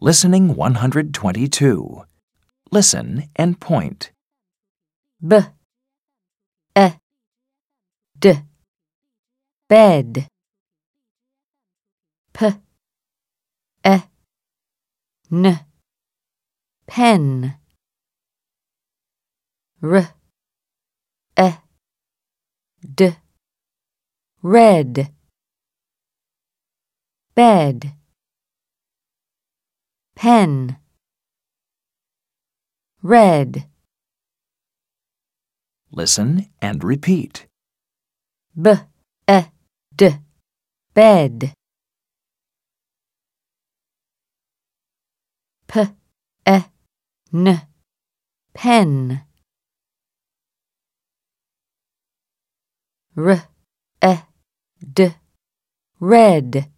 Listening 122. Listen and point. b. E. D. Bed. P. E. N. Pen. R. E. D. Red. Bed pen red Listen and repeat. b e d bed p e n pen r e d red